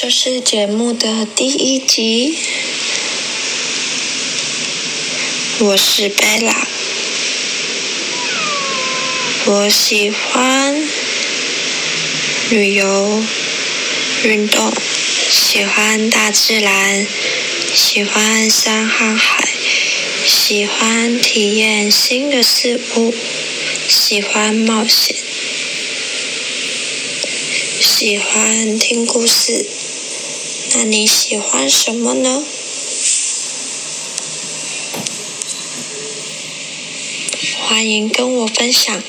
这是节目的第一集，我是贝拉，我喜欢旅游、运动，喜欢大自然，喜欢山和海，喜欢体验新的事物，喜欢冒险，喜欢听故事。那你喜欢什么呢？欢迎跟我分享。